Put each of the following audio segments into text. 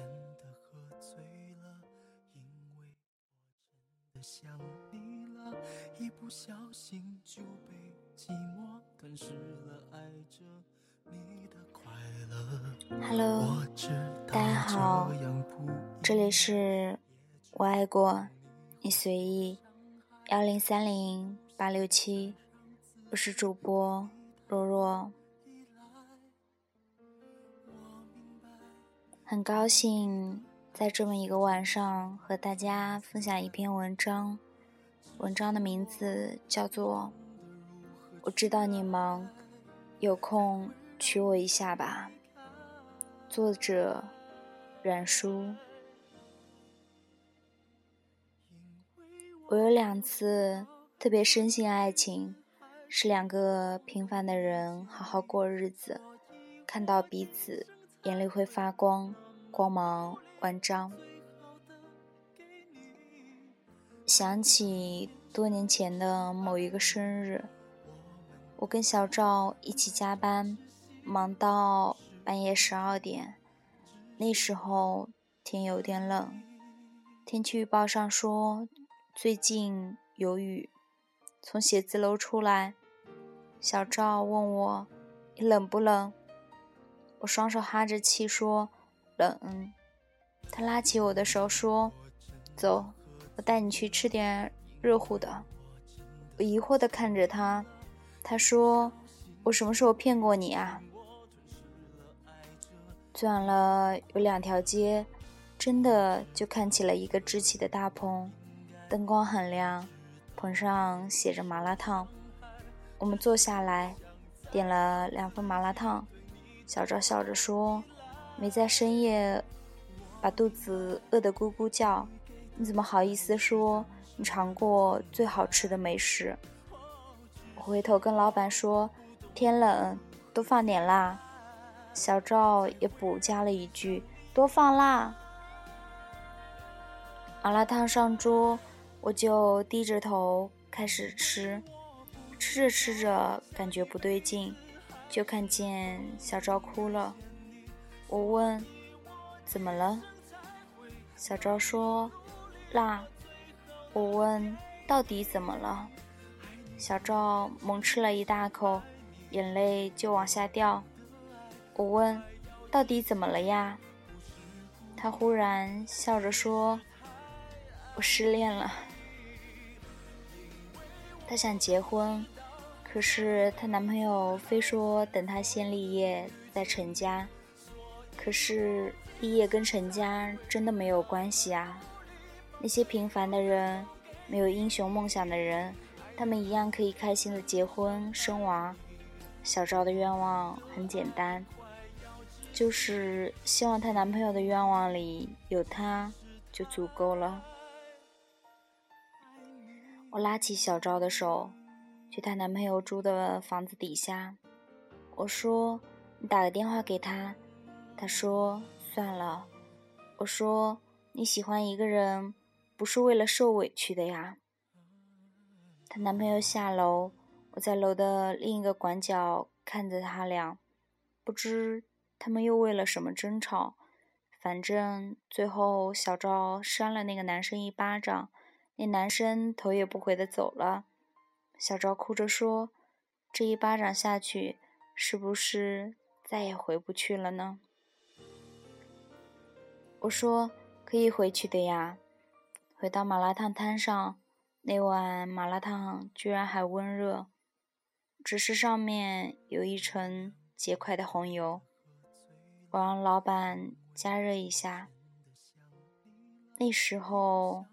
真的喝醉了，因为我真的想你了，一不小心就被寂寞吞噬了，爱着你的快乐。Hello，大家好，这里是我爱过你随意幺零三零八六七，我是主播若若。很高兴在这么一个晚上和大家分享一篇文章，文章的名字叫做《我知道你忙，有空娶我一下吧》。作者：阮书。我有两次特别深信爱情，是两个平凡的人好好过日子，看到彼此眼泪会发光，光芒万丈。想起多年前的某一个生日，我跟小赵一起加班，忙到。半夜十二点，那时候天有点冷，天气预报上说最近有雨。从写字楼出来，小赵问我：“你冷不冷？”我双手哈着气说：“冷。”他拉起我的手说：“走，我带你去吃点热乎的。”我疑惑地看着他，他说：“我什么时候骗过你啊？”转了有两条街，真的就看起了一个支起的大棚，灯光很亮，棚上写着麻辣烫。我们坐下来，点了两份麻辣烫。小赵笑着说：“没在深夜把肚子饿得咕咕叫，你怎么好意思说你尝过最好吃的美食？”我回头跟老板说：“天冷，多放点辣。”小赵也补加了一句：“多放辣。”麻辣烫上桌，我就低着头开始吃。吃着吃着，感觉不对劲，就看见小赵哭了。我问：“怎么了？”小赵说：“辣。”我问：“到底怎么了？”小赵猛吃了一大口，眼泪就往下掉。我问：“到底怎么了呀？”她忽然笑着说：“我失恋了。”她想结婚，可是她男朋友非说等她先立业再成家。可是立业跟成家真的没有关系啊！那些平凡的人，没有英雄梦想的人，他们一样可以开心的结婚生娃。小赵的愿望很简单。就是希望她男朋友的愿望里有她，就足够了。我拉起小赵的手，去她男朋友住的房子底下。我说：“你打个电话给他。”他说：“算了。”我说：“你喜欢一个人，不是为了受委屈的呀。”她男朋友下楼，我在楼的另一个拐角看着他俩，不知。他们又为了什么争吵？反正最后小赵扇了那个男生一巴掌，那男生头也不回的走了。小赵哭着说：“这一巴掌下去，是不是再也回不去了呢？”我说：“可以回去的呀。”回到麻辣烫摊上，那碗麻辣烫居然还温热，只是上面有一层结块的红油。我让老板加热一下。那时候，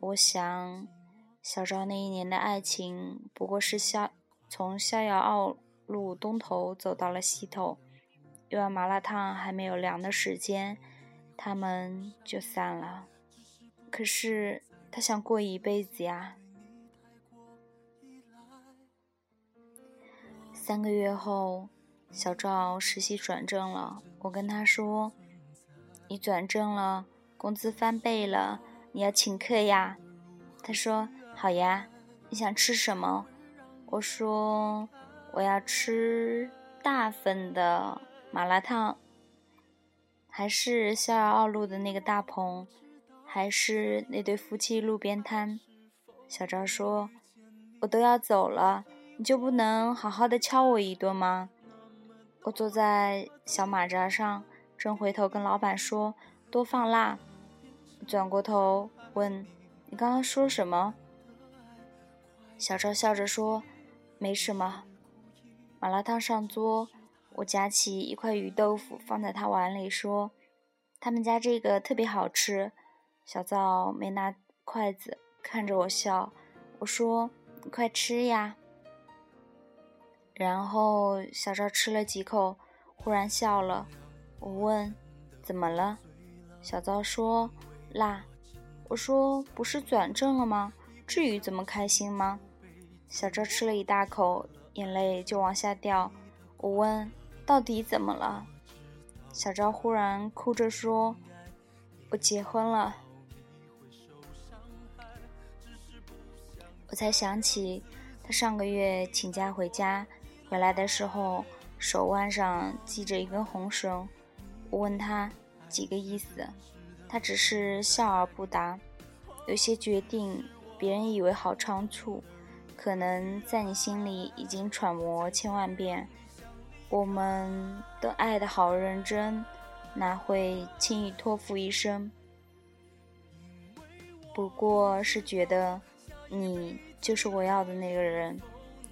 我想，小赵那一年的爱情不过是逍从逍遥奥路东头走到了西头，一碗麻辣烫还没有凉的时间，他们就散了。可是他想过一辈子呀。三个月后。小赵实习转正了，我跟他说：“你转正了，工资翻倍了，你要请客呀。”他说：“好呀，你想吃什么？”我说：“我要吃大份的麻辣烫，还是逍遥二路的那个大棚，还是那对夫妻路边摊？小赵说：“我都要走了，你就不能好好的敲我一顿吗？”我坐在小马扎上，正回头跟老板说：“多放辣。”转过头问：“你刚刚说什么？”小赵笑着说：“没什么。”麻辣烫上桌，我夹起一块鱼豆腐放在他碗里，说：“他们家这个特别好吃。”小赵没拿筷子，看着我笑。我说：“你快吃呀。”然后小赵吃了几口，忽然笑了。我问：“怎么了？”小赵说：“辣。”我说：“不是转正了吗？至于这么开心吗？”小赵吃了一大口，眼泪就往下掉。我问：“到底怎么了？”小赵忽然哭着说：“我结婚了。”我才想起，他上个月请假回家，回来的时候手腕上系着一根红绳。我问他几个意思，他只是笑而不答。有些决定，别人以为好仓促，可能在你心里已经揣摩千万遍。我们都爱得好认真，哪会轻易托付一生？不过是觉得。你就是我要的那个人。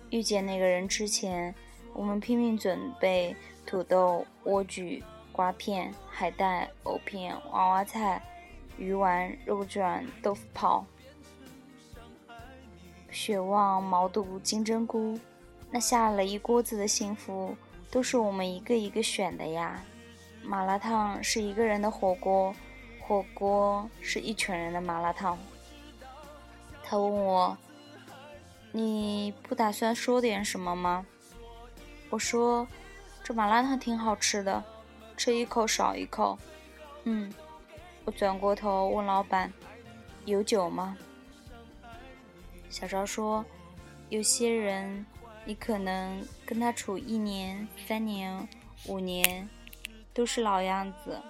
遇见那个人之前，我们拼命准备土豆、莴苣、瓜片、海带、藕片、娃娃菜、鱼丸、肉卷、豆腐泡、血旺、毛肚、金针菇，那下了一锅子的幸福，都是我们一个一个选的呀。麻辣烫是一个人的火锅，火锅是一群人的麻辣烫。他问我：“你不打算说点什么吗？”我说：“这麻辣烫挺好吃的，吃一口少一口。”嗯，我转过头问老板：“有酒吗？”小昭说：“有些人，你可能跟他处一年、三年、五年，都是老样子；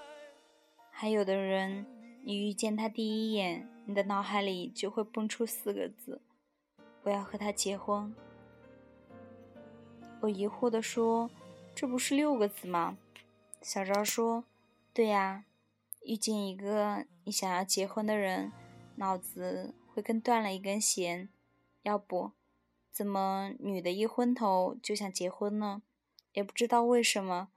还有的人，你遇见他第一眼。”你的脑海里就会蹦出四个字：“我要和他结婚。”我疑惑地说：“这不是六个字吗？”小昭说：“对呀，遇见一个你想要结婚的人，脑子会跟断了一根弦。要不，怎么女的一昏头就想结婚呢？也不知道为什么，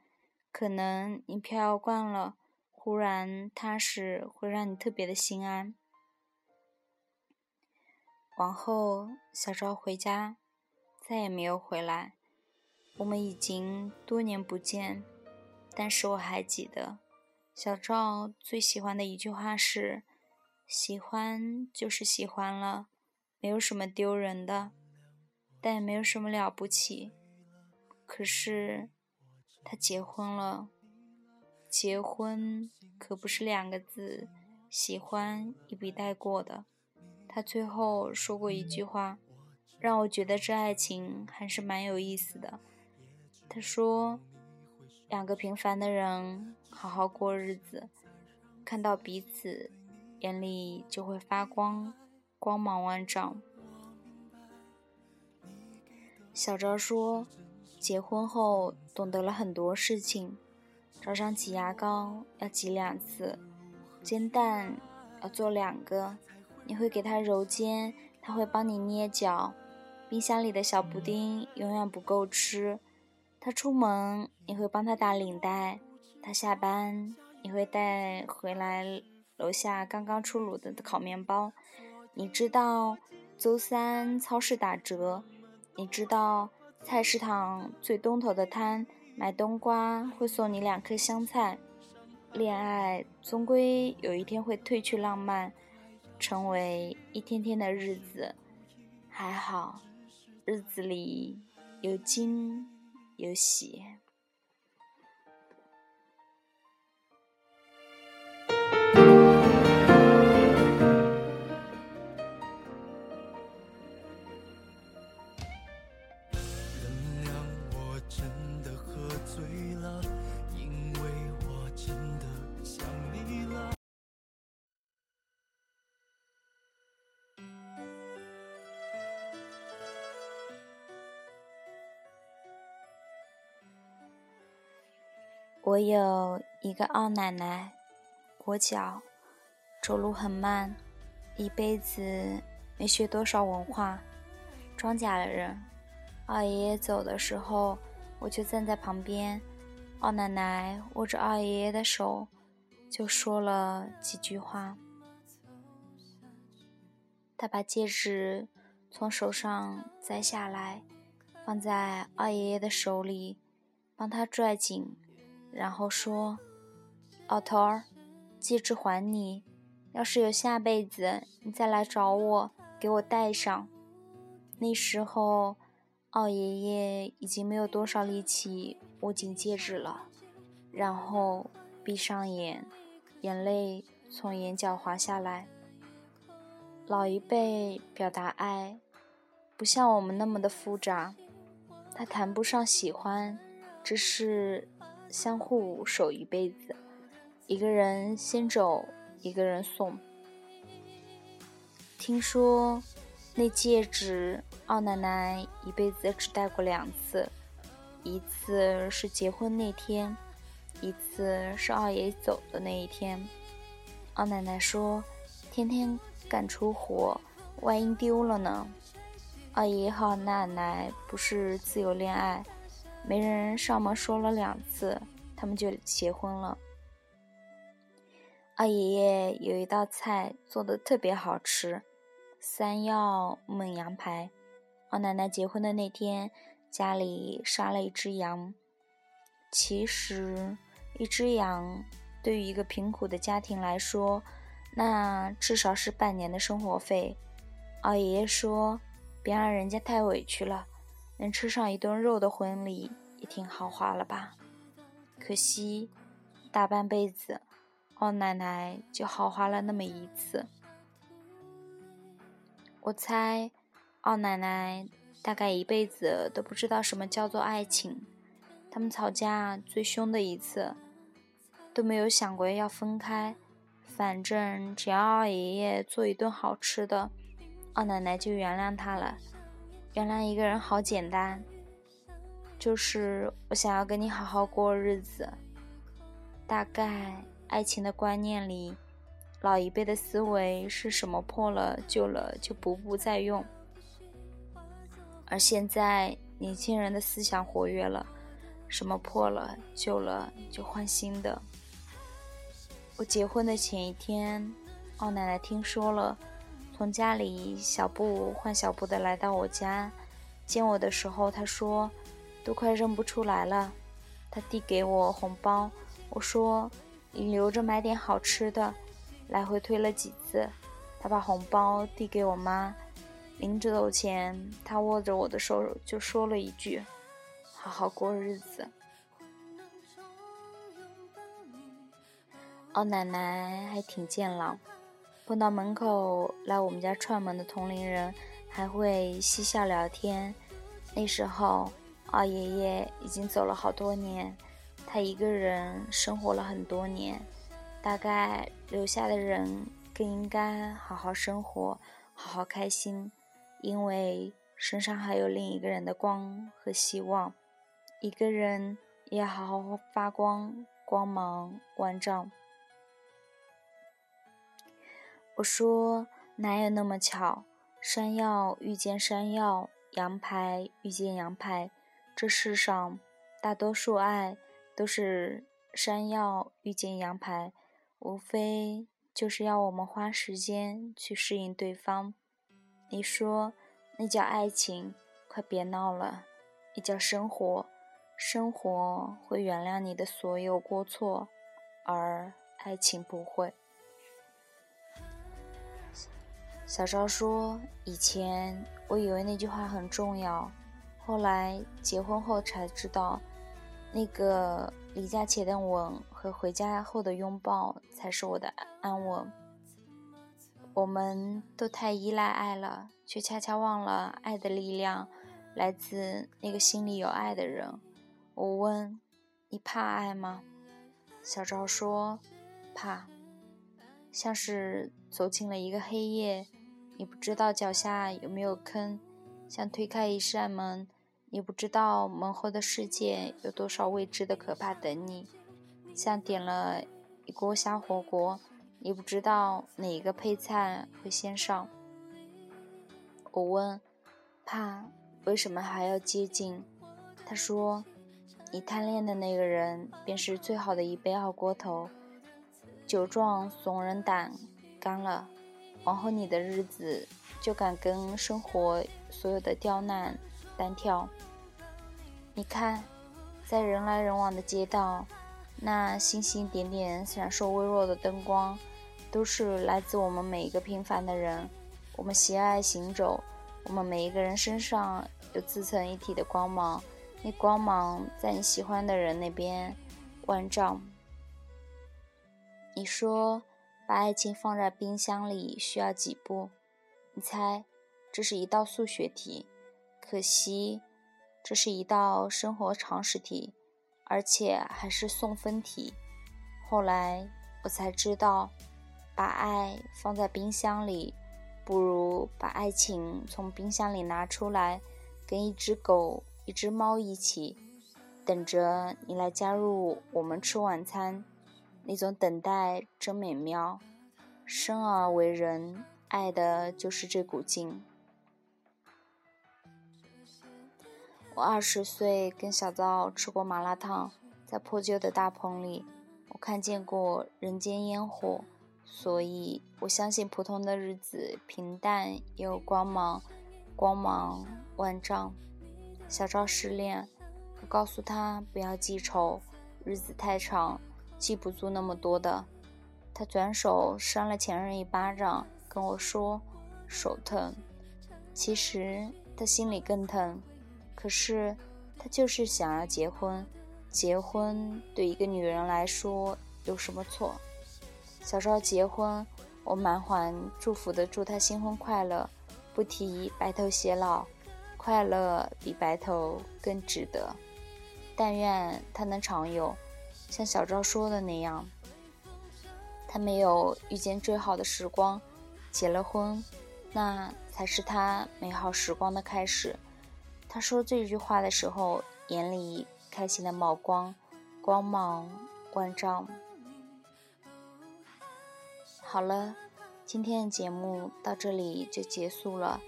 可能你飘摇惯了，忽然踏实会让你特别的心安。”往后，小赵回家，再也没有回来。我们已经多年不见，但是我还记得，小赵最喜欢的一句话是：“喜欢就是喜欢了，没有什么丢人的，但也没有什么了不起。”可是，他结婚了。结婚可不是两个字，喜欢一笔带过的。他最后说过一句话，让我觉得这爱情还是蛮有意思的。他说：“两个平凡的人好好过日子，看到彼此，眼里就会发光，光芒万丈。”小赵说：“结婚后懂得了很多事情，早上挤牙膏要挤两次，煎蛋要做两个。”你会给他揉肩，他会帮你捏脚。冰箱里的小布丁永远不够吃。他出门，你会帮他打领带。他下班，你会带回来楼下刚刚出炉的烤面包。你知道周三超市打折。你知道菜市场最东头的摊买冬瓜会送你两颗香菜。恋爱终归有一天会褪去浪漫。成为一天天的日子，还好，日子里有惊有喜。我有一个二奶奶，跛脚，走路很慢，一辈子没学多少文化，庄稼人。二爷爷走的时候，我就站在旁边。二奶奶握着二爷爷的手，就说了几句话。她把戒指从手上摘下来，放在二爷爷的手里，帮他拽紧，然后说：“老头儿，戒指还你。要是有下辈子，你再来找我，给我戴上。”那时候。二爷爷已经没有多少力气握紧戒指了，然后闭上眼，眼泪从眼角滑下来。老一辈表达爱，不像我们那么的复杂，他谈不上喜欢，只是相互守一辈子，一个人先走，一个人送。听说。那戒指，二奶奶一辈子只戴过两次，一次是结婚那天，一次是二爷走的那一天。二奶奶说：“天天干出活，万一丢了呢？”二爷和二奶奶不是自由恋爱，媒人上门说了两次，他们就结婚了。二爷爷有一道菜做的特别好吃。三药焖羊排，二奶奶结婚的那天，家里杀了一只羊。其实，一只羊对于一个贫苦的家庭来说，那至少是半年的生活费。二爷爷说：“别让人家太委屈了，能吃上一顿肉的婚礼也挺豪华了吧？”可惜，大半辈子，二奶奶就豪华了那么一次。我猜，二奶奶大概一辈子都不知道什么叫做爱情。他们吵架最凶的一次，都没有想过要分开。反正只要二爷爷做一顿好吃的，二奶奶就原谅他了。原来一个人好简单，就是我想要跟你好好过日子。大概爱情的观念里。老一辈的思维是什么破了旧了就不不再用，而现在年轻人的思想活跃了，什么破了旧了就换新的。我结婚的前一天，二奶奶听说了，从家里小步换小步的来到我家，见我的时候，他说：“都快认不出来了。”他递给我红包，我说：“你留着买点好吃的。”来回推了几次，他把红包递给我妈。临走前，他握着我的手就说了一句：“好好过日子。”哦奶奶还挺健朗，碰到门口来我们家串门的同龄人，还会嬉笑聊天。那时候，二爷爷已经走了好多年，他一个人生活了很多年。大概留下的人更应该好好生活，好好开心，因为身上还有另一个人的光和希望。一个人也要好好发光，光芒万丈。我说哪有那么巧？山药遇见山药，羊排遇见羊排。这世上大多数爱都是山药遇见羊排。无非就是要我们花时间去适应对方。你说那叫爱情？快别闹了，那叫生活。生活会原谅你的所有过错，而爱情不会。小赵说：“以前我以为那句话很重要，后来结婚后才知道，那个离家前的吻。”和回家后的拥抱才是我的安稳。我们都太依赖爱了，却恰恰忘了爱的力量来自那个心里有爱的人。我问：“你怕爱吗？”小赵说：“怕，像是走进了一个黑夜，你不知道脚下有没有坑；像推开一扇门，你不知道门后的世界有多少未知的可怕等你。”像点了一锅虾火锅，你不知道哪一个配菜会先上。我问：“怕为什么还要接近？”他说：“你贪恋的那个人，便是最好的一杯二锅头，酒壮怂人胆，干了，往后你的日子就敢跟生活所有的刁难单挑。你看，在人来人往的街道，那星星点点、闪烁微弱的灯光，都是来自我们每一个平凡的人。”我们喜爱行走，我们每一个人身上有自成一体的光芒，那光芒在你喜欢的人那边万丈。你说把爱情放在冰箱里需要几步？你猜，这是一道数学题，可惜这是一道生活常识题，而且还是送分题。后来我才知道，把爱放在冰箱里。不如把爱情从冰箱里拿出来，跟一只狗、一只猫一起，等着你来加入我们吃晚餐。那种等待真美妙。生而为人，爱的就是这股劲。我二十岁跟小赵吃过麻辣烫，在破旧的大棚里，我看见过人间烟火。所以，我相信普通的日子平淡也有光芒，光芒万丈。小赵失恋，我告诉他不要记仇，日子太长，记不住那么多的。他转手扇了前任一巴掌，跟我说手疼。其实他心里更疼，可是他就是想要结婚。结婚对一个女人来说有什么错？小赵结婚，我满怀祝福的祝他新婚快乐，不提白头偕老，快乐比白头更值得。但愿他能常有，像小赵说的那样，他没有遇见最好的时光，结了婚，那才是他美好时光的开始。他说这句话的时候，眼里开心的冒光，光芒万丈。好了，今天的节目到这里就结束了。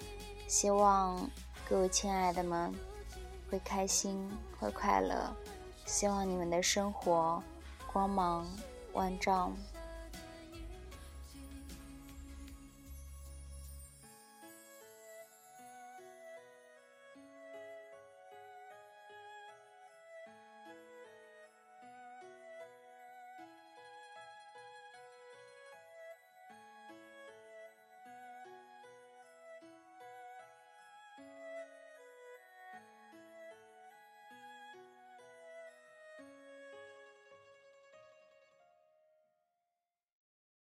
希望各位亲爱的们会开心，会快乐。希望你们的生活光芒万丈。